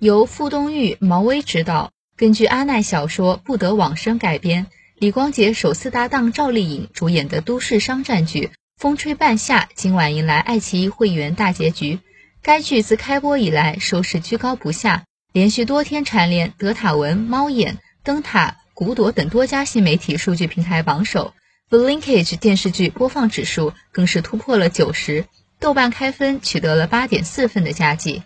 由傅东玉、毛威执导，根据阿奈小说《不得往生》改编，李光洁首次搭档赵丽颖主演的都市商战剧《风吹半夏》，今晚迎来爱奇艺会员大结局。该剧自开播以来收视居高不下，连续多天蝉联德塔文、猫眼、灯塔、古朵等多家新媒体数据平台榜首。The Linkage 电视剧播放指数更是突破了九十，豆瓣开分取得了八点四分的佳绩。